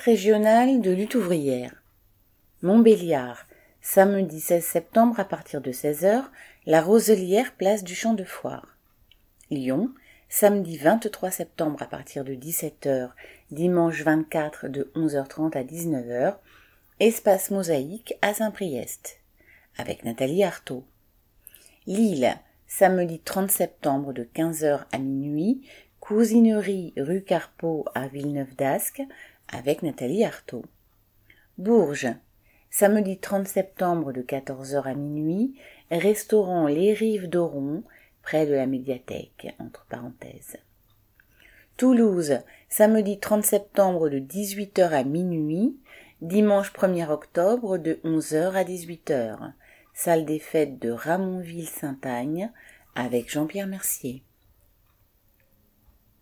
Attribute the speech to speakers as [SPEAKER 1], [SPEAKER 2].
[SPEAKER 1] régionale de lutte ouvrière. Montbéliard, samedi 16 septembre à partir de 16h, la Roselière, place du Champ de Foire. Lyon, samedi 23 septembre à partir de 17h, dimanche 24 de 11h30 à 19h, espace mosaïque à Saint-Priest, avec Nathalie Artaud. Lille, samedi 30 septembre de 15h à minuit, cousinerie rue Carpeau à Villeneuve d'Ascq, avec Nathalie Artaud. Bourges, samedi 30 septembre de 14h à minuit, restaurant Les Rives d'Oron, près de la médiathèque, entre parenthèses. Toulouse, samedi 30 septembre de 18h à minuit, dimanche 1er octobre de 11h à 18h, salle des fêtes de Ramonville-Saint-Agne avec Jean-Pierre Mercier.